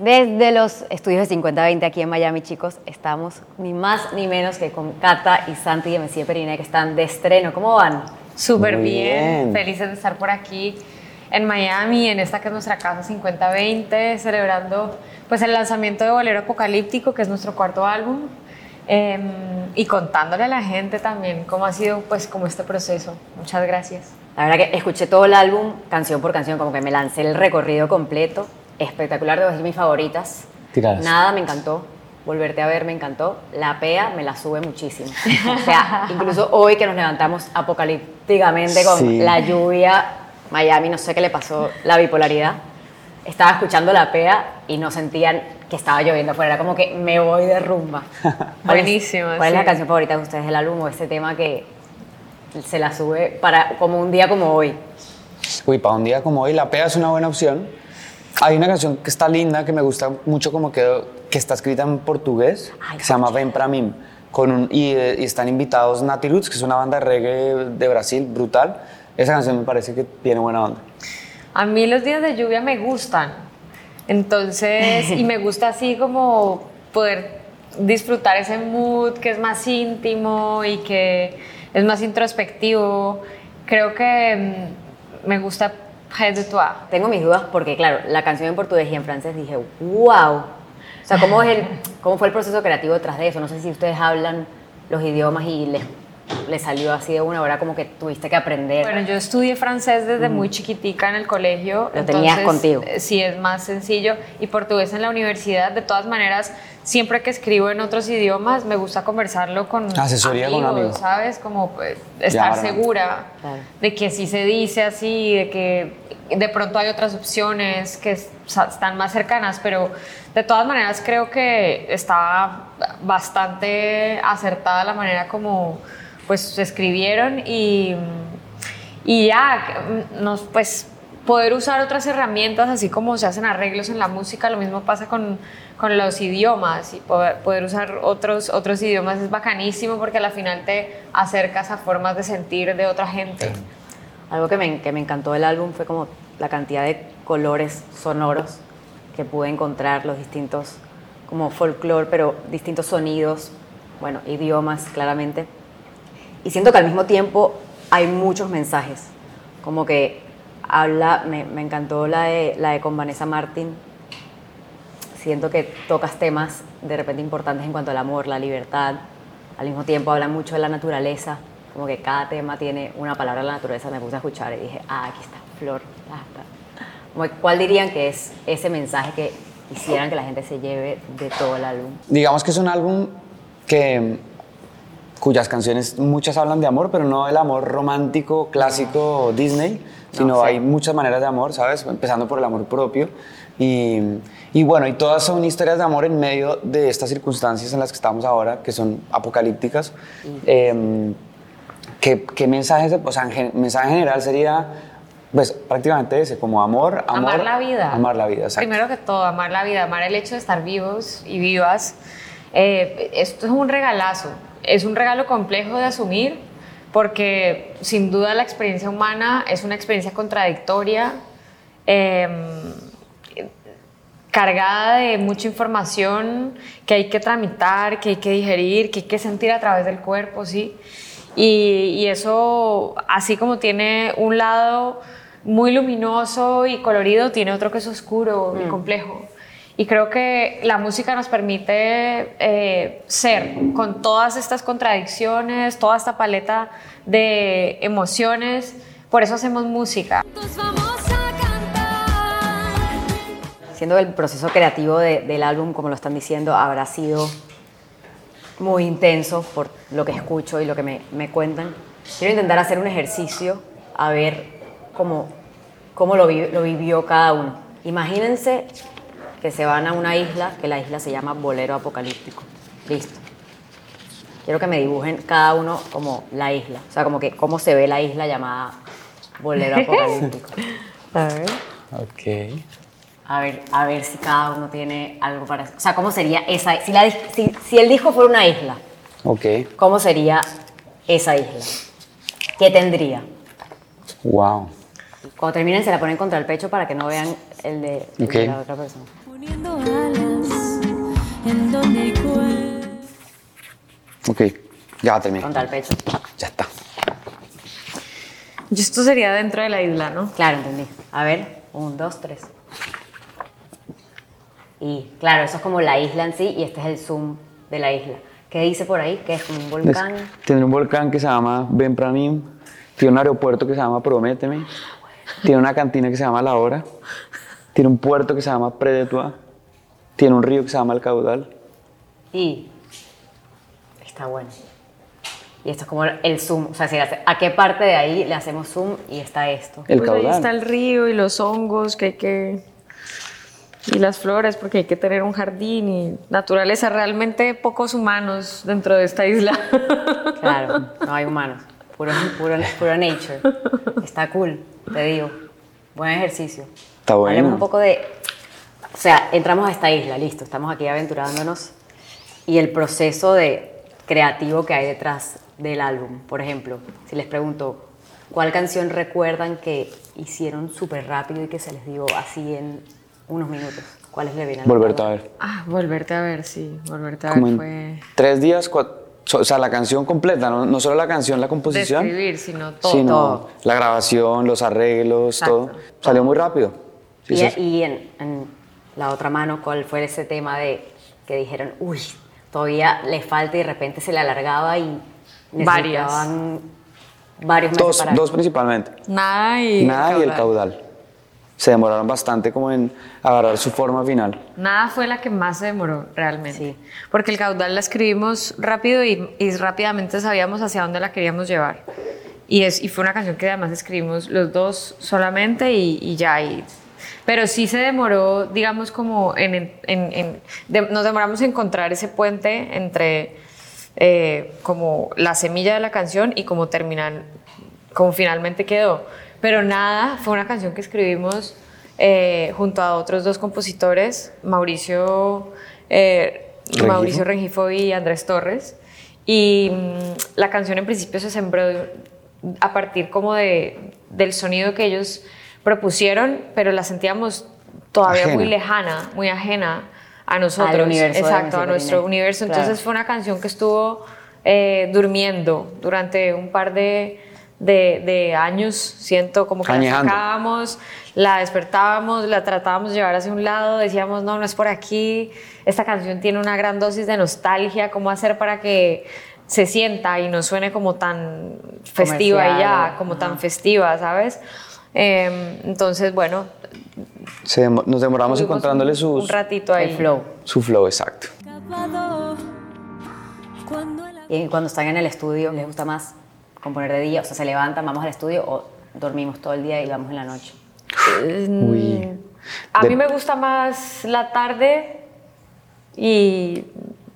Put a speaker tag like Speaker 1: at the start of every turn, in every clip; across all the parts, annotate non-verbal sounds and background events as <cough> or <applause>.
Speaker 1: Desde los estudios de 5020 aquí en Miami, chicos, estamos ni más ni menos que con Cata y Santi y Messi Perine, que están de estreno. ¿Cómo van?
Speaker 2: Súper bien. felices de estar por aquí en Miami, en esta que es nuestra casa 5020, celebrando pues el lanzamiento de Bolero Apocalíptico, que es nuestro cuarto álbum, em, y contándole a la gente también cómo ha sido pues como este proceso. Muchas gracias.
Speaker 1: La verdad que escuché todo el álbum, canción por canción, como que me lancé el recorrido completo. Espectacular, de mis favoritas. Nada me encantó. Volverte a ver me encantó. La PEA me la sube muchísimo. O sea, <laughs> incluso hoy que nos levantamos apocalípticamente con la lluvia, Miami, no sé qué le pasó, la bipolaridad. Estaba escuchando la PEA y no sentían que estaba lloviendo afuera. Era como que me voy de rumba. <laughs>
Speaker 2: Buenísimo.
Speaker 1: ¿Cuál es la canción favorita de ustedes del álbum o ese tema que se la sube para como un día como hoy?
Speaker 3: Uy, para un día como hoy, la PEA es una buena opción. Hay una canción que está linda, que me gusta mucho como quedó, que está escrita en portugués, que se llama Vem Pra Mim. Con un, y, y, están invitados Nati Roots, que es una banda de reggae de Brasil, brutal. Esa canción me parece que tiene buena onda.
Speaker 2: A mí los días de lluvia me gustan. Entonces, y me gusta así como poder disfrutar ese mood que es más íntimo y que es más introspectivo. Creo que mm, me gusta de.
Speaker 1: Tengo mis dudas porque, claro, la canción en portugués y en francés dije, wow. O sea, ¿cómo, es el, ¿cómo fue el proceso creativo detrás de eso? No sé si ustedes hablan los idiomas y les le salió así de una hora como que tuviste que aprender?
Speaker 2: Bueno, yo estudié francés desde muy chiquitica en el colegio.
Speaker 1: Lo tenías contigo.
Speaker 2: Eh, sí, es más sencillo. Y portugués en la universidad. De todas maneras, siempre que escribo en otros idiomas, me gusta conversarlo con
Speaker 3: Asesoría
Speaker 2: amigos,
Speaker 3: con amigos.
Speaker 2: ¿sabes? Como pues, estar segura de que sí se dice así, de que de pronto hay otras opciones que están más cercanas, pero de todas maneras creo que está bastante acertada la manera como pues se escribieron y, y ya, nos, pues poder usar otras herramientas, así como se hacen arreglos en la música, lo mismo pasa con, con los idiomas y poder, poder, usar otros, otros idiomas es bacanísimo porque al final te acercas a formas de sentir de otra gente.
Speaker 1: Algo que me, que me encantó del álbum fue como la cantidad de colores sonoros que pude encontrar, los distintos, como folclore, pero distintos sonidos, bueno, idiomas claramente. Y siento que al mismo tiempo hay muchos mensajes, como que habla, me, me encantó la de, la de con Vanessa Martin, siento que tocas temas de repente importantes en cuanto al amor, la libertad, al mismo tiempo habla mucho de la naturaleza, como que cada tema tiene una palabra de la naturaleza, me puse a escuchar y dije, ah, aquí está, flor, ¿Cuál dirían que es ese mensaje que quisieran que la gente se lleve de todo el álbum?
Speaker 3: Digamos que es un álbum que cuyas canciones muchas hablan de amor, pero no el amor romántico, clásico Disney, sino hay muchas maneras de amor, ¿sabes? Empezando por el amor propio. Y, y, bueno, y todas son historias de amor en medio de estas circunstancias en las que estamos ahora, que son apocalípticas. Em, ¿qué, ¿qué, mensajes, o sea, mensaje general sería, pues prácticamente ese, como amor, amor.
Speaker 2: Amar la vida.
Speaker 3: Amar la vida, exacto.
Speaker 2: Primero que todo, amar la vida, amar el hecho de estar vivos y vivas. Eh, esto es un regalazo es un regalo complejo de asumir porque sin duda la experiencia humana es una experiencia contradictoria, em, cargada de mucha información que hay que tramitar, que hay que digerir, que hay que sentir a través del cuerpo, ¿sí? Y, eso, así como tiene un lado muy luminoso y colorido, tiene otro que es oscuro y mm. complejo. Y creo que la música nos permite eh, ser con todas estas contradicciones, toda esta paleta de emociones. Por eso hacemos música.
Speaker 1: Siendo el proceso creativo del álbum, como lo están diciendo, habrá sido muy intenso por lo que escucho y lo que me, me cuentan. Quiero intentar hacer un ejercicio a ver cómo, cómo lo, lo vivió cada uno. Imagínense que se van a una isla, que la isla se llama Bolero Apocalíptico. Listo. Quiero que me dibujen cada uno como la isla, o sea, como que cómo se ve la isla llamada Bolero <laughs> Apocalíptico.
Speaker 2: a ver.
Speaker 3: Ok.
Speaker 1: A ver, a ver si cada uno tiene algo para... O sea, ¿cómo sería esa... Si, la, si, si el disco fuera una isla,
Speaker 3: Ok.
Speaker 1: ¿cómo sería esa isla? ¿Qué tendría?
Speaker 3: Wow.
Speaker 1: Cuando terminen se la ponen contra el pecho para que no vean el de, el de la otra persona. Poniendo alas en donde
Speaker 3: Ok, ya terminé.
Speaker 1: Contra el pecho.
Speaker 3: Ya está.
Speaker 2: Y esto sería dentro de la isla, ¿no?
Speaker 1: Claro, entendí. A ver, un, dos, tres. Y claro, eso es como la isla en sí y este es el zoom de la isla. ¿Qué dice por ahí? Que es como un volcán.
Speaker 3: tiene un volcán que se llama Benpramim, tiene un aeropuerto que se llama Prométeme, tiene una cantina que se llama La Hora, tiene un puerto que se llama Predetua, tiene un río que se llama El Caudal.
Speaker 1: Y está bueno. Y esto es como el zoom, o sea, si a qué parte de ahí le hacemos zoom y está esto.
Speaker 2: El pues Ahí está el río y los hongos que hay que y las flores, porque hay que tener un jardín y naturaleza. Realmente pocos humanos dentro de esta isla. <laughs>
Speaker 1: Claro, no hay humanos. Puro, puro, puro nature. Está cool, te digo. Buen ejercicio.
Speaker 3: Está bueno.
Speaker 1: Hablemos un poco de. O sea, entramos a esta isla, listo, estamos aquí aventurándonos. Y el proceso de creativo que hay detrás del álbum. Por ejemplo, si les pregunto, ¿cuál canción recuerdan que hicieron súper rápido y que se les dio así en unos minutos. ¿Cuáles le vienen?
Speaker 3: Volverte a ver.
Speaker 2: Ah, volverte a ver, sí. Volverte a ver fue.
Speaker 3: Tres días, o sea, la canción completa, no, no, solo la canción, la composición.
Speaker 2: De escribir, sino todo.
Speaker 3: Sino la grabación, los arreglos, todo. Salió muy rápido.
Speaker 1: y, y en, la otra mano, ¿cuál fue ese tema de que dijeron, uy, todavía le falta y de repente se le alargaba y necesitaban varios meses
Speaker 3: dos, Dos principalmente.
Speaker 2: Nada y
Speaker 3: Nada y el caudal se demoraron bastante como en agarrar su forma final.
Speaker 2: Nada fue la que más se demoró realmente, porque el caudal la escribimos rápido y, rápidamente sabíamos hacia dónde la queríamos llevar. Y, es, y fue una canción que además escribimos los dos solamente y, ya. Y, pero sí se demoró, digamos, como en... en, nos demoramos en encontrar ese puente entre eh, como la semilla de la canción y cómo terminan, como finalmente quedó pero nada, fue una canción que escribimos eh, junto a otros dos compositores, Mauricio, eh, Mauricio Rengifo y Andrés Torres. Y mm, la canción en principio se sembró a partir como de, del sonido que ellos propusieron, pero la sentíamos todavía muy lejana, muy ajena a nosotros.
Speaker 1: universo
Speaker 2: Exacto, a nuestro universo. Entonces fue una canción que estuvo eh, durmiendo durante un par de de, años, siento como que la sacábamos, la despertábamos, la tratábamos de llevar hacia un lado, decíamos, no, no es por aquí, esta canción tiene una gran dosis de nostalgia, ¿cómo hacer para que se sienta y no suene como tan festiva y ya, como tan festiva, ¿sabes? Em, entonces, bueno.
Speaker 3: nos demoramos encontrándole su
Speaker 2: un ratito ahí.
Speaker 1: flow.
Speaker 3: Su flow, exacto.
Speaker 1: Y cuando están en el estudio, ¿les gusta más componer de día? O sea, ¿se levantan, vamos al estudio o dormimos todo el día y vamos en la noche?
Speaker 2: Mm, a mí me gusta más la tarde y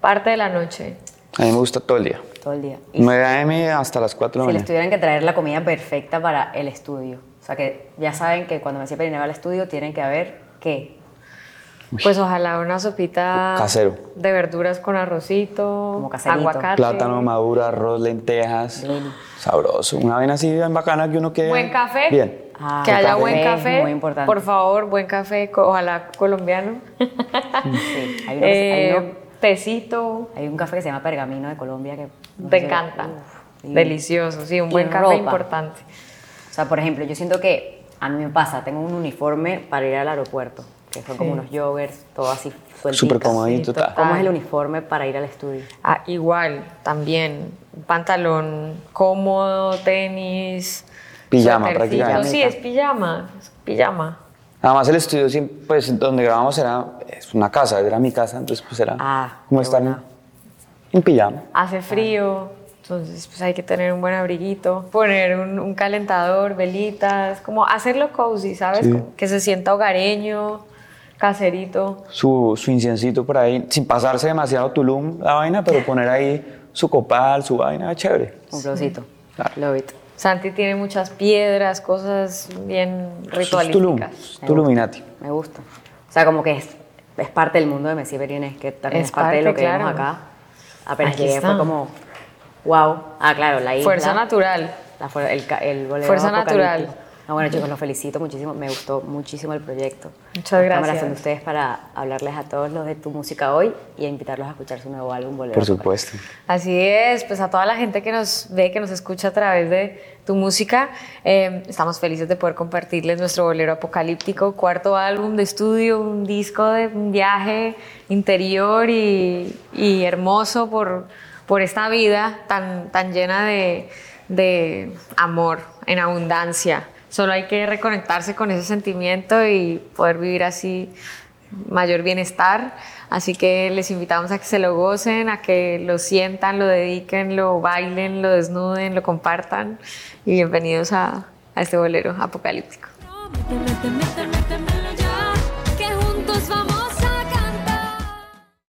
Speaker 2: parte de la noche.
Speaker 3: A mí me gusta todo el día.
Speaker 1: Todo el día.
Speaker 3: 9 a.m. hasta las 4 de la.
Speaker 1: Si les tuvieran que traer la comida perfecta para el estudio. O sea, que ya saben que cuando me Perineo va al estudio tienen que haber qué.
Speaker 2: Pues ojalá una sopita
Speaker 3: casero
Speaker 2: de verduras con arrocito, Como aguacate,
Speaker 3: plátano maduro, arroz, lentejas. Sabroso. Una vaina así bien bacana que uno quede.
Speaker 2: Buen café.
Speaker 3: Bien.
Speaker 2: Ah, que haya buen café. Muy importante. Por favor, buen café, ojalá colombiano. Sí, hay, unos, eh, tecito.
Speaker 1: Hay un café que se llama Pergamino de Colombia que.
Speaker 2: Te encanta. Delicioso, sí, un buen café importante.
Speaker 1: O sea, por ejemplo, yo siento que a mí me pasa, tengo un uniforme para ir al aeropuerto, que son como unos joggers, todo así sueltito.
Speaker 3: Súper comodito.
Speaker 1: ¿Cómo es el uniforme para ir al estudio?
Speaker 2: Ah, igual, también pantalón cómodo, tenis.
Speaker 3: Pijama prácticamente.
Speaker 2: Sí, es pijama, pijama.
Speaker 3: Además el estudio, pues donde grabamos era es una casa, era mi casa, entonces pues era
Speaker 1: ah,
Speaker 3: como estar en, pijama.
Speaker 2: Hace frío, entonces pues hay que tener un buen abriguito, poner un, calentador, velitas, como hacerlo cozy, ¿sabes? Que se sienta hogareño, caserito.
Speaker 3: Su, su inciencito por ahí, sin pasarse demasiado tulum la vaina, pero poner ahí su copal, su vaina, chévere.
Speaker 1: Un flowcito. Love it.
Speaker 2: Santi tiene muchas piedras, cosas bien ritualísticas.
Speaker 3: Tuluminati.
Speaker 1: Me gusta. O sea, como que es, es parte del mundo de Messi Berines, que también es, parte, de lo que vemos acá. Apenas llegué fue como, wow. Ah, claro, la isla.
Speaker 2: Fuerza natural.
Speaker 1: La, el, el
Speaker 2: Fuerza natural.
Speaker 1: Ah, bueno, chicos, los felicito muchísimo. Me gustó muchísimo el proyecto.
Speaker 2: Muchas gracias.
Speaker 1: Estamos de ustedes para hablarles a todos los de tu música hoy y a invitarlos a escuchar su nuevo álbum, Bolero.
Speaker 3: Por supuesto.
Speaker 2: Así es, pues a toda la gente que nos ve, que nos escucha a través de tu música, eh, estamos felices de poder compartirles nuestro Bolero Apocalíptico, cuarto álbum de estudio, un disco de un viaje interior y, y hermoso por, por esta vida tan, tan llena de, de amor en abundancia. Solo hay que reconectarse con ese sentimiento y poder vivir así mayor bienestar. Así que les invitamos a que se lo gocen, a que lo sientan, lo dediquen, lo bailen, lo desnuden, lo compartan. Y bienvenidos a, a este bolero apocalíptico.